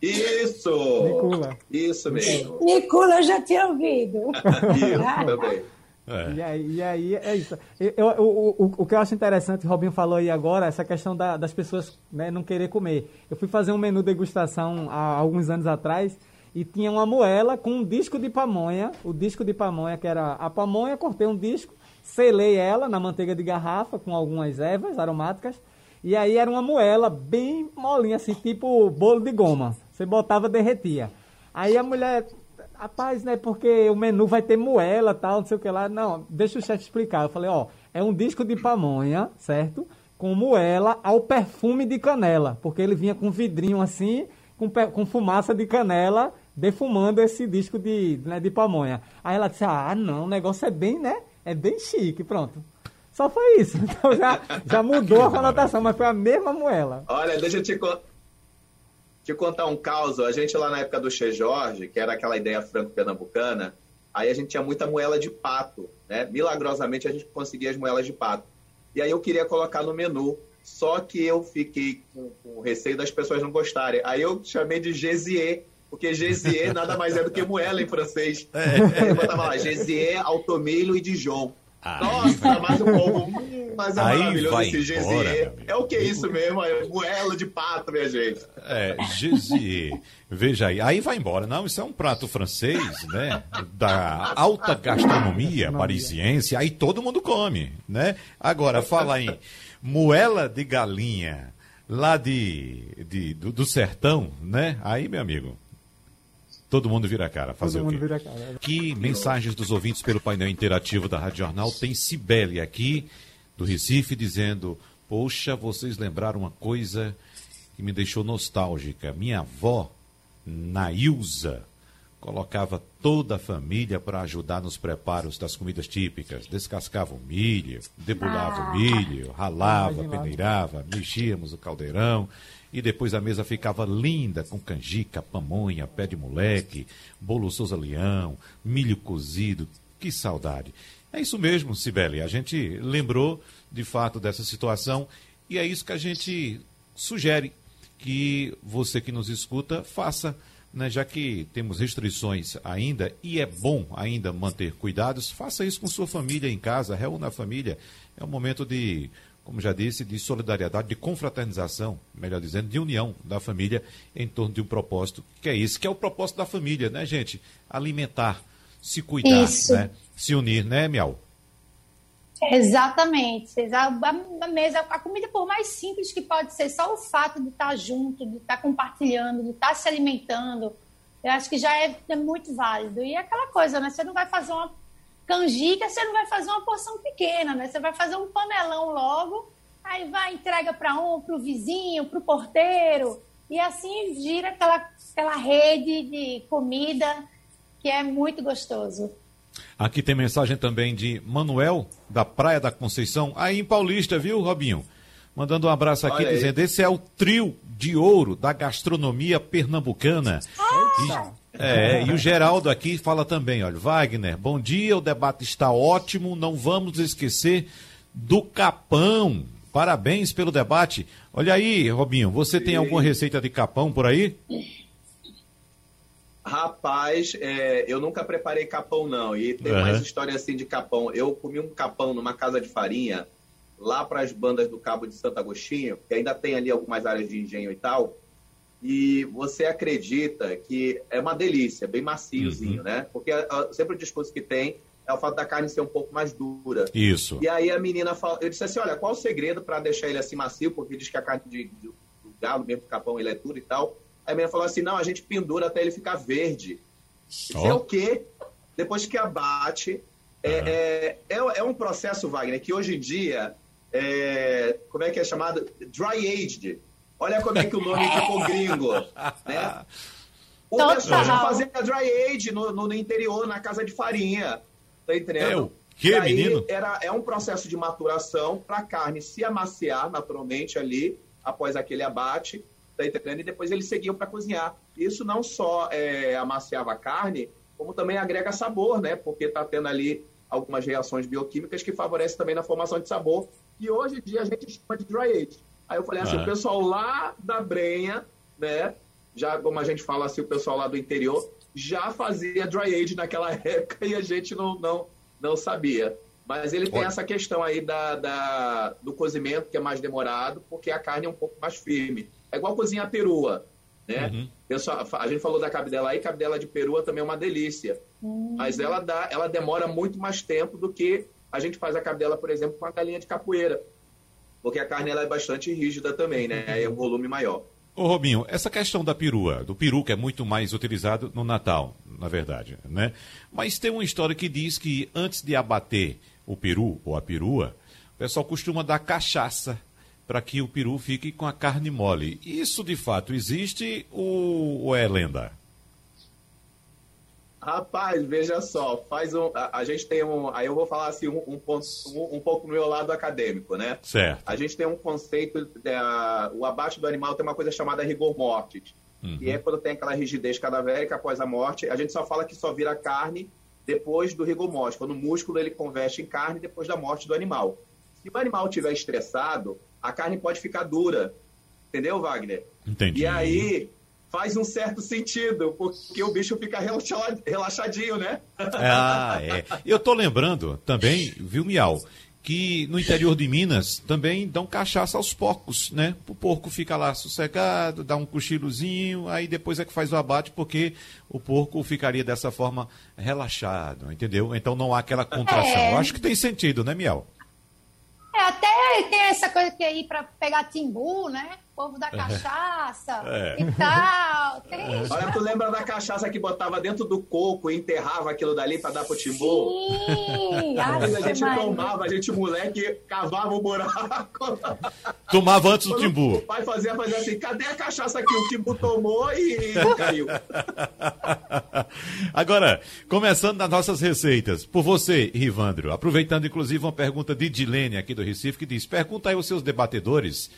Isso! Micula. Isso mesmo. Micula eu já tinha ouvido. <laughs> Isso, também. É. E, aí, e aí é isso. Eu, eu, o, o, o que eu acho interessante, o Robinho falou aí agora, essa questão da, das pessoas né, não querer comer. Eu fui fazer um menu degustação há alguns anos atrás e tinha uma moela com um disco de pamonha, o disco de pamonha, que era a pamonha, cortei um disco selei ela na manteiga de garrafa com algumas ervas aromáticas. E aí era uma moela bem molinha, assim, tipo bolo de goma. Você botava, derretia. Aí a mulher, rapaz, né, porque o menu vai ter moela tal, não sei o que lá. Não, deixa o chefe explicar. Eu falei, ó, é um disco de pamonha, certo? Com moela ao perfume de canela. Porque ele vinha com vidrinho assim, com, com fumaça de canela, defumando esse disco de, né, de pamonha. Aí ela disse, ah, não, o negócio é bem, né? É bem chique, pronto. Só foi isso. <laughs> Então já, já mudou a conotação, mas foi a mesma moela. Olha, deixa eu te, te contar um caos. A gente lá na época do Che Jorge, que era aquela ideia franco-pernambucana, aí a gente tinha muita moela de pato, né? Milagrosamente a gente conseguia as moelas de pato. E aí eu queria colocar no menu, só que eu fiquei com, com receio das pessoas não gostarem. Aí eu chamei de Gésier, porque Gésier <laughs> nada mais é do que moela em francês. É. Eu botava lá, Gésier, Altomilho e Dijon. Aí Nossa, mas o povo, hum, mas é Aí maravilhoso esse Gésier. É o que é isso mesmo? É moela de pato, minha gente. É, Gésier. Veja aí, aí vai embora. Não, isso é um prato francês, né? Da alta gastronomia parisiense, aí todo mundo come, né? Agora, fala em moela de galinha lá de, de do, do sertão, né? Aí, meu amigo, Todo mundo vira a cara. Fazer Todo mundo vira a cara. Que mensagens dos ouvintes pelo painel interativo da Rádio Jornal. Tem Cibele aqui, do Recife, dizendo: Poxa, vocês lembraram uma coisa que me deixou nostálgica. Minha avó, Nailza, colocava toda a família para ajudar nos preparos das comidas típicas. Descascava o milho, debulava ah. o milho, ralava, peneirava, mexíamos o caldeirão e depois a mesa ficava linda com canjica, pamonha, pé de moleque, bolo Souza Leão, milho cozido. Que saudade. É isso mesmo, Sibeli. A gente lembrou de fato dessa situação e é isso que a gente sugere que você que nos escuta faça. Né, já que temos restrições ainda e é bom ainda manter cuidados, faça isso com sua família em casa, reúna a família. É um momento de como já disse, de solidariedade, de confraternização, melhor dizendo, de união da família em torno de um propósito, que é esse, que é o propósito da família, né, gente? Alimentar, se cuidar, Isso. né? Se unir, né, Miau? Exatamente. A mesa, a comida, por mais simples que pode ser, só o fato de estar junto, de estar compartilhando, de estar se alimentando, eu acho que já é, é muito válido. E é aquela coisa, né? Você não vai fazer uma canjica, você não vai fazer uma porção pequena, né? Você vai fazer um panelão logo, aí vai entrega para um, para o vizinho, para o porteiro, e assim gira aquela, aquela rede de comida que é muito gostoso. Aqui tem mensagem também de Manuel, da Praia da Conceição, aí em Paulista, viu, Robinho? Mandando um abraço aqui, dizendo: esse é o trio de ouro da gastronomia pernambucana. Ah! É, e o Geraldo aqui fala também, olha, Wagner, bom dia, o debate está ótimo, não vamos esquecer do capão. Parabéns pelo debate. Olha aí, Robinho, você tem alguma receita de capão por aí? Rapaz, é, eu nunca preparei capão, não. E tem uhum. mais história assim de capão. Eu comi um capão numa casa de farinha, lá para as bandas do Cabo de Santo Agostinho, que ainda tem ali algumas áreas de engenho e tal e você acredita que é uma delícia, bem maciozinho, uhum. né? Porque uh, sempre o discurso que tem é o fato da carne ser um pouco mais dura. Isso. E aí a menina fala, eu disse assim, olha, qual o segredo para deixar ele assim macio? Porque diz que a carne de, de, do galo, mesmo do capão, ele é duro e tal. Aí a menina falou assim, não, a gente pendura até ele ficar verde. Oh. é o quê? Depois que abate, é, é, é, é, um processo, Wagner, que hoje em dia, é, como é que é chamado? Dry aged. Olha como é que o nome ficou gringo, né? O Total. pessoal já fazia dry age no, no, interior, na casa de farinha. Tá entendendo? Eu. Que, aí, menino? Era, é um processo de maturação para a carne se amaciar naturalmente ali, após aquele abate, tá entendendo? E depois eles seguiam para cozinhar. Isso não só é, amaciava a carne, como também agrega sabor, né? Porque está tendo ali algumas reações bioquímicas que favorecem também na formação de sabor. E hoje em dia a gente chama de dry age. Aí eu falei assim, o pessoal lá da Brenha, né? Já, como a gente fala assim, o pessoal lá do interior, já fazia dry age naquela <laughs> época e a gente não, não, não sabia. Mas ele tem Olha. essa questão aí da, da, do cozimento, que é mais demorado, porque a carne é um pouco mais firme. É igual cozinhar perua, né? Uhum. Pessoal, a gente falou da cabidela aí, cabidela de perua também é uma delícia. Uhum. Mas ela, dá, ela demora muito mais tempo do que a gente faz a cadela, por exemplo, com a galinha de capoeira, porque a carne ela é bastante rígida também, né? É um volume maior. Ô Robinho, essa questão da perua, do peru, que é muito mais utilizado no Natal, na verdade, né? Mas tem uma história que diz que antes de abater o peru ou a perua, o pessoal costuma dar cachaça para que o peru fique com a carne mole. Isso de fato existe ou, ou é lenda? Rapaz, veja só, faz um. A, a, gente tem um. Aí eu vou falar assim, um, um, ponto, um, um pouco do meu lado acadêmico, né? Certo. A gente tem um conceito. É, o abaixo do animal tem uma coisa chamada rigor mortis. Uhum. E é quando tem aquela rigidez cadavérica após a morte, a gente só fala que só vira carne depois do rigor mortis, quando o músculo ele converte em carne depois da morte do animal. Se o animal estiver estressado, a carne pode ficar dura. Entendeu, Wagner? Entendi. E aí faz um certo sentido, porque o bicho fica relaxadinho, né? <laughs> Ah, é. Eu tô lembrando também, viu, Miau, que no interior de Minas também dão cachaça aos porcos, né? O porco fica lá sossegado, dá um cochilozinho, aí depois é que faz o abate, porque o porco ficaria dessa forma relaxado, entendeu? Então não há aquela contração. É. Eu acho que tem sentido, né, Miau? É, até tem essa coisa que é ir para pegar timbu, né? Povo da cachaça <laughs> é. e tal. Tem... Olha, tu lembra da cachaça que botava dentro do coco e enterrava aquilo dali pra dar pro timbu? <laughs> Sim! a gente tomava, a gente moleque cavava o buraco. Tomava antes do timbu. O pai fazia, fazia assim, cadê a cachaça que o timbu tomou e caiu? <laughs> Agora, começando nas nossas receitas, por você, Rivandro, aproveitando inclusive uma pergunta de Dilene aqui do Recife, que diz, pergunta aí aos seus debatedores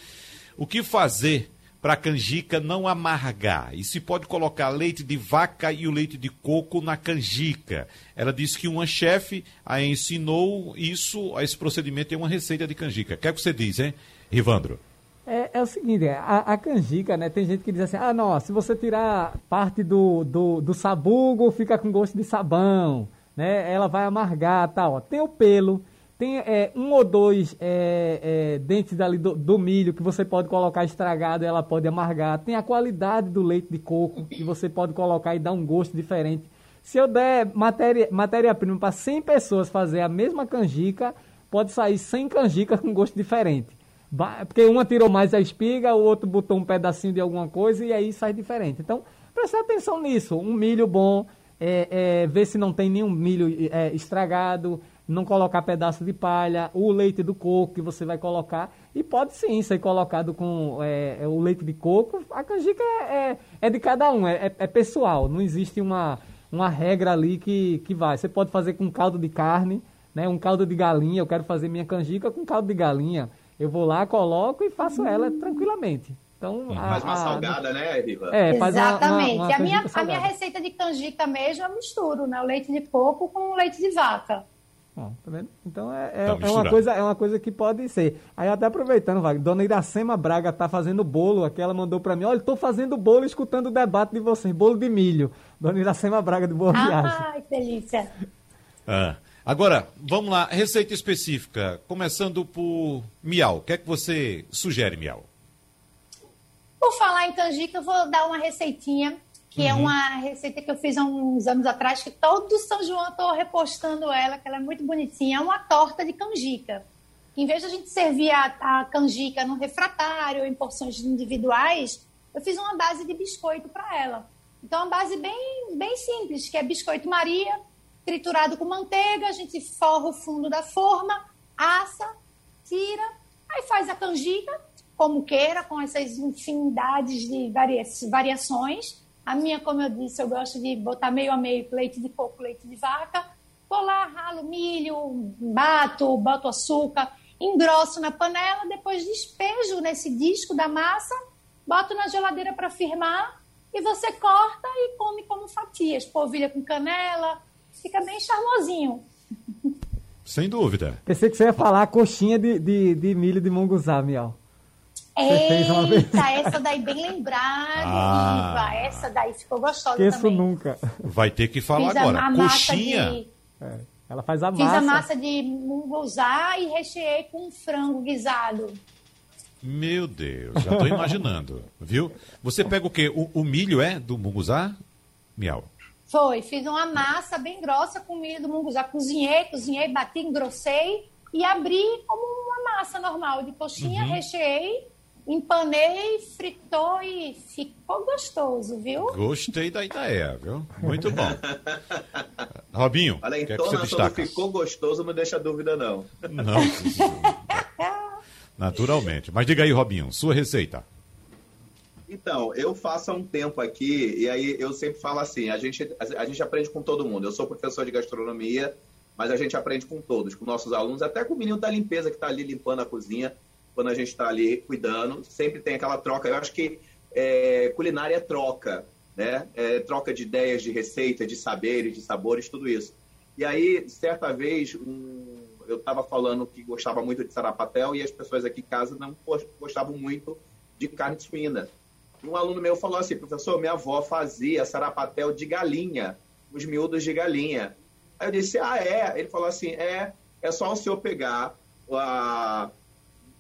o que fazer para a canjica não amargar? E se pode colocar leite de vaca e o leite de coco na canjica? Ela disse que uma chefe a ensinou isso, esse procedimento é uma receita de canjica. O que é que você diz, hein, Rivandro? É, é, o seguinte, a, a, canjica, né? Tem gente que diz assim, ah, não, se você tirar parte do, do, do sabugo, fica com gosto de sabão, né? Ela vai amargar, tal. Tem o pelo, tem é, um ou dois é, é, dentes ali do, do, milho que você pode colocar estragado e ela pode amargar. Tem a qualidade do leite de coco que você pode colocar e dar um gosto diferente. Se eu der matéria-prima matéria para 100 pessoas fazer a mesma canjica, pode sair 100 canjicas com gosto diferente. Porque uma tirou mais a espiga, o outro botou um pedacinho de alguma coisa e aí sai diferente. Então, preste atenção nisso. Um milho bom, é, é, ver se não tem nenhum milho é, estragado, não colocar pedaço de palha, o leite do coco que você vai colocar. E pode sim ser colocado com é, é, o leite de coco. A canjica é, é, é de cada um, é, é, é, pessoal. Não existe uma, uma regra ali que, que vai. Você pode fazer com caldo de carne, né? um caldo de galinha. Eu quero fazer minha canjica com caldo de galinha. Eu vou lá, coloco e faço ela tranquilamente. Então, a, faz uma a, salgada, né, Riva? É, faz Exatamente. Uma, uma, uma a, minha, a minha receita de canjica mesmo eu misturo, né? O leite de coco com o leite de vaca. Tá vendo? Então é, é, tá é, uma coisa, é uma coisa que pode ser. Aí até aproveitando, Wagner, Dona Iracema Braga tá fazendo bolo aqui, ela mandou para mim, olha, estou fazendo bolo escutando o debate de vocês, bolo de milho. Dona Iracema Braga de Boa Viagem. Ai, que delícia. Ah. Agora, vamos lá, receita específica, começando por Miau. O que é que você sugere, Miau? Por falar em canjica, eu vou dar uma receitinha que é uhum. é uma receita que eu fiz há uns anos atrás, que todo São João eu estou repostando ela, que ela é muito bonitinha. É uma torta de canjica. Em vez de a gente servir a, a canjica no refratário, em porções individuais, eu fiz uma base de biscoito para ela. Então, uma base bem, bem simples, que é biscoito Maria, triturado com manteiga, a gente forra o fundo da forma, assa, tira, aí faz a canjica, como queira, com essas infinidades de varia variações a minha, como eu disse, eu gosto de botar meio a meio leite de coco, leite de vaca. Vou lá, ralo milho, bato, boto açúcar, engrosso na panela, depois despejo nesse disco da massa, boto na geladeira para firmar e você corta e come como fatias. Polvilha com canela, fica bem charmosinho. Sem dúvida. Pensei que você ia falar coxinha de, de, de milho de munguzá, Eita, essa daí bem lembrada, ah. Essa daí ficou gostosa Esqueço também. nunca. Vai ter que falar Fiz agora. A, Coxinha. De... É, ela faz a Fiz massa. Fiz a massa de munguzá e recheei com frango guisado. Meu Deus, já estou imaginando, <laughs> viu? Você pega o quê? O, o, milho é do munguzá? Miau. Foi, fiz uma massa bem grossa com milho do munguzá. Cozinhei, cozinhei, bati, engrossei e abri como uma massa normal de coxinha, uhum. recheei, empanei, fritou e ficou gostoso, viu? Gostei da ideia, viu? Muito bom. Robinho, Olha, então que você ficou gostoso, não deixa dúvida não. Não. Naturalmente. Mas diga aí, Robinho, sua receita. Então, eu faço há um tempo aqui, e aí eu sempre falo assim: a gente, a, gente aprende com todo mundo. Eu sou professor de gastronomia, mas a gente aprende com todos, com nossos alunos, até com o menino da limpeza que está ali limpando a cozinha, quando a gente está ali cuidando. Sempre tem aquela troca. Eu acho que é, culinária é troca, né? É troca de ideias, de receitas, de saberes, de sabores, tudo isso. E aí, certa vez, um, eu estava falando que gostava muito de sarapatel e as pessoas aqui em casa não gostavam muito de carne suína. Um aluno meu falou assim, professor, minha avó fazia sarapatel de galinha, os miúdos de galinha. Aí eu disse, ah, é? Ele falou assim, é, é só o senhor pegar a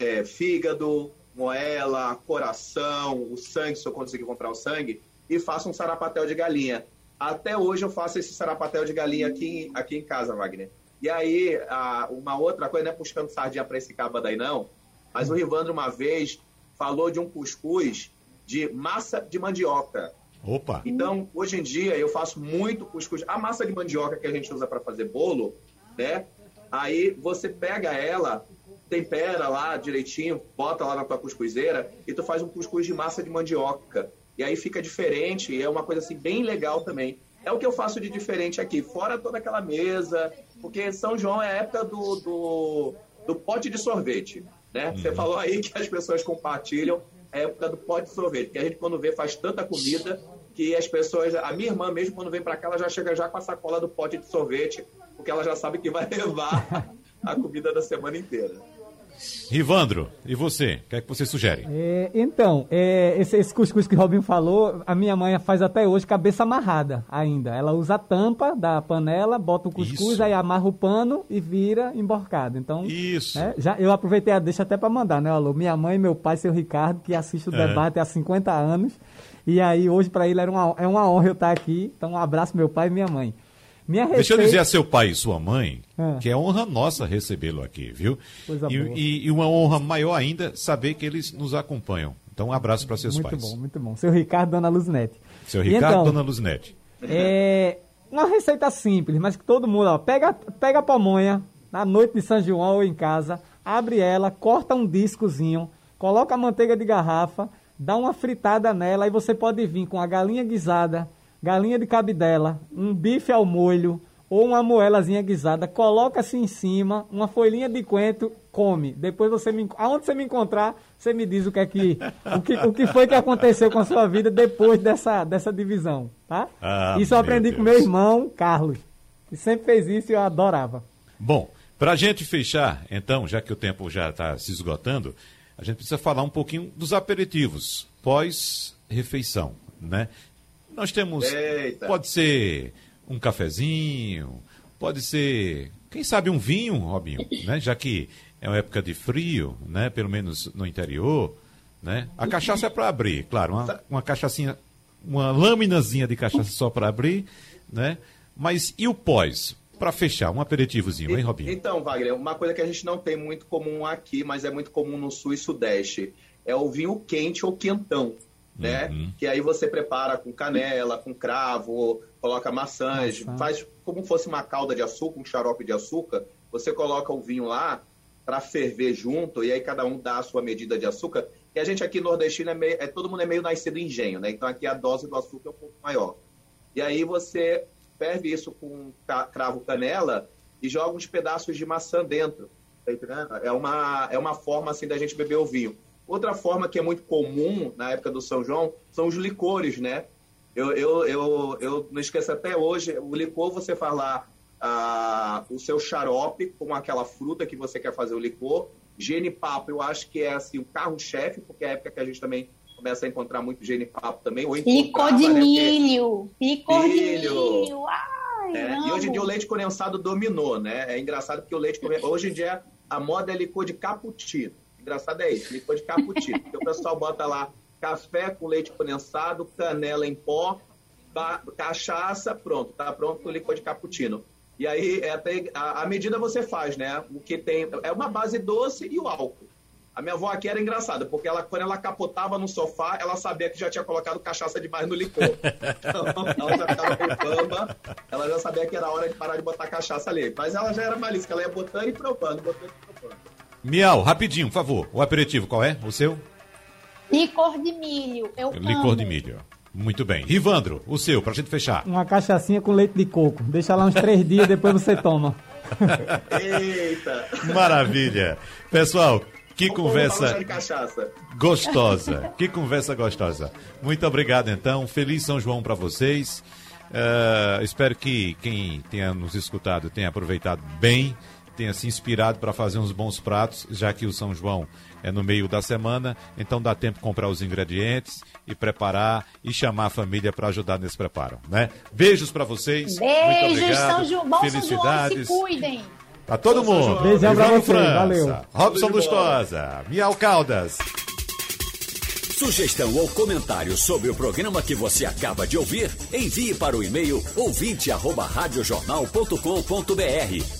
é, fígado, moela, coração, o sangue, se eu conseguir comprar o sangue, e faça um sarapatel de galinha. Até hoje eu faço esse sarapatel de galinha aqui, aqui em casa, Wagner. E aí, a, uma outra coisa, não é puxando sardinha para esse cabo daí, não, mas o Rivandro uma vez falou de um cuscuz de massa de mandioca. Opa! Então, hoje em dia, eu faço muito cuscuz. A massa de mandioca que a gente usa para fazer bolo, né? Aí você pega ela, tempera lá direitinho, bota lá na tua cuscuzeira e tu faz um cuscuz de massa de mandioca. E aí fica diferente e é uma coisa assim bem legal também. É o que eu faço de diferente aqui, fora toda aquela mesa, porque São João é a época do, do, do pote de sorvete, né? Uhum. Você falou aí que as pessoas compartilham a época do pote de sorvete, que a gente quando vê faz tanta comida que as pessoas, a minha irmã mesmo quando vem para cá, ela já chega já com a sacola do pote de sorvete, porque ela já sabe que vai <laughs> levar a comida da semana inteira. Rivandro, e você? O que é que você sugere? É, então, é, esse, esse cuscuz que o Robin falou, a minha mãe faz até hoje cabeça amarrada ainda. Ela usa a tampa da panela, bota o cuscuz, Isso. aí amarra o pano e vira emborcado. Então, Isso. É, já, eu aproveitei a deixa até para mandar, né? Alô, minha mãe, meu pai, seu Ricardo, que assiste o é. debate há 50 anos. E aí, hoje, para ele, era uma, é uma honra eu estar aqui. Então, um abraço, meu pai e minha mãe. Minha receita... Deixa eu dizer a seu pai e sua mãe é. que é honra nossa recebê-lo aqui, viu? E, e, e, uma honra maior ainda saber que eles nos acompanham. Então, um abraço para seus muito pais. Muito bom, muito bom. Seu Ricardo, Dona Luzinete. Seu Ricardo, então, Dona Luzinete. É uma receita simples, mas que todo mundo, ó, pega, pega a pamonha na noite de São João ou em casa, abre ela, corta um discozinho, coloca a manteiga de garrafa, dá uma fritada nela, e você pode vir com a galinha guisada, galinha de cabidela, um bife ao molho ou uma moelazinha guisada, coloca-se em cima, uma folhinha de coentro, come. Depois você me, aonde você me encontrar, você me diz o que é que o que, o que foi que aconteceu com a sua vida depois dessa, dessa divisão, tá? Ah, isso eu aprendi com meu irmão Carlos, que sempre fez isso e eu adorava. Bom, para a gente fechar, então, já que o tempo já está se esgotando, a gente precisa falar um pouquinho dos aperitivos pós refeição, né? Nós temos. Eita. Pode ser um cafezinho, pode ser, quem sabe, um vinho, Robinho, <laughs> né? Já que é uma época de frio, né? Pelo menos no interior, né? A cachaça é para abrir, claro, uma, uma cachaçinha, uma lâminazinha de cachaça só para abrir, né? Mas e o pós? Para fechar, um aperitivozinho, hein, Robinho? Então, Wagner, uma coisa que a gente não tem muito comum aqui, mas é muito comum no sul e sudeste, é o vinho quente ou quentão né? Uhum. Que aí você prepara com canela, com cravo, coloca maçãs, Nossa. faz como fosse uma calda de açúcar, um xarope de açúcar. Você coloca o vinho lá para ferver junto e aí cada um dá a sua medida de açúcar. E a gente aqui nordestino é, meio, é todo mundo é meio nascido engenho, né? Então aqui a dose do açúcar é um pouco maior. E aí você ferve isso com cravo canela e joga uns pedaços de maçã dentro. Tá é uma, é uma forma assim da gente beber o vinho. Outra forma que é muito comum na época do São João são os licores, né? Eu, eu, eu, eu não esqueço até hoje, o licor você faz lá ah, o seu xarope com aquela fruta que você quer fazer o licor. Genipapo, eu acho que é assim, o carro-chefe, porque é a época que a gente também começa a encontrar muito genipapo também. Ou licor de né? milho. Licor de milho. Ai, é, e hoje em dia o leite condensado dominou, né? É engraçado porque o leite hoje em dia a moda é licor de cappuccino. Engraçado é isso, licor de cappuccino. porque o pessoal bota lá café com leite condensado, canela em pó cachaça, pronto, tá pronto o licor de cappuccino. E aí, é até, a, a, medida você faz, né? O que tem é uma base doce e o álcool. A minha avó aqui era engraçada, porque ela, quando ela capotava no sofá, ela sabia que já tinha colocado cachaça demais no licor. <laughs> Então, ela já ficava com ela já sabia que era hora de parar de botar cachaça ali. Mas ela já era malícia, ela ia botando e provando, botando e provando. Miau, rapidinho, por favor. O aperitivo, qual é? O seu? Licor de milho. Eu Licor amo. de milho. Muito bem. Rivandro, o seu, pra gente fechar. Uma cachaçinha com leite de coco. Deixa lá uns três dias, depois você toma. <laughs> Eita! Maravilha. Pessoal, que conversa gostosa. Que conversa gostosa. Muito obrigado, então. Feliz São João para vocês. Uh, espero que quem tenha nos escutado tenha aproveitado bem, tenha se inspirado para fazer uns bons pratos, já que o São João é no meio da semana, então dá tempo de comprar os ingredientes e preparar e chamar a família para ajudar nesse preparo, né? Beijos para vocês. Beijos, Muito obrigado. São João. Bom Felicidades. São João, se cuidem. Pra todo mundo. Beijão pra você, França, valeu. Robson Lustosa, Miau Caldas. Sugestão ou comentário sobre o programa que você acaba de ouvir, envie para o e-mail ouvinte@radiojornal.com.br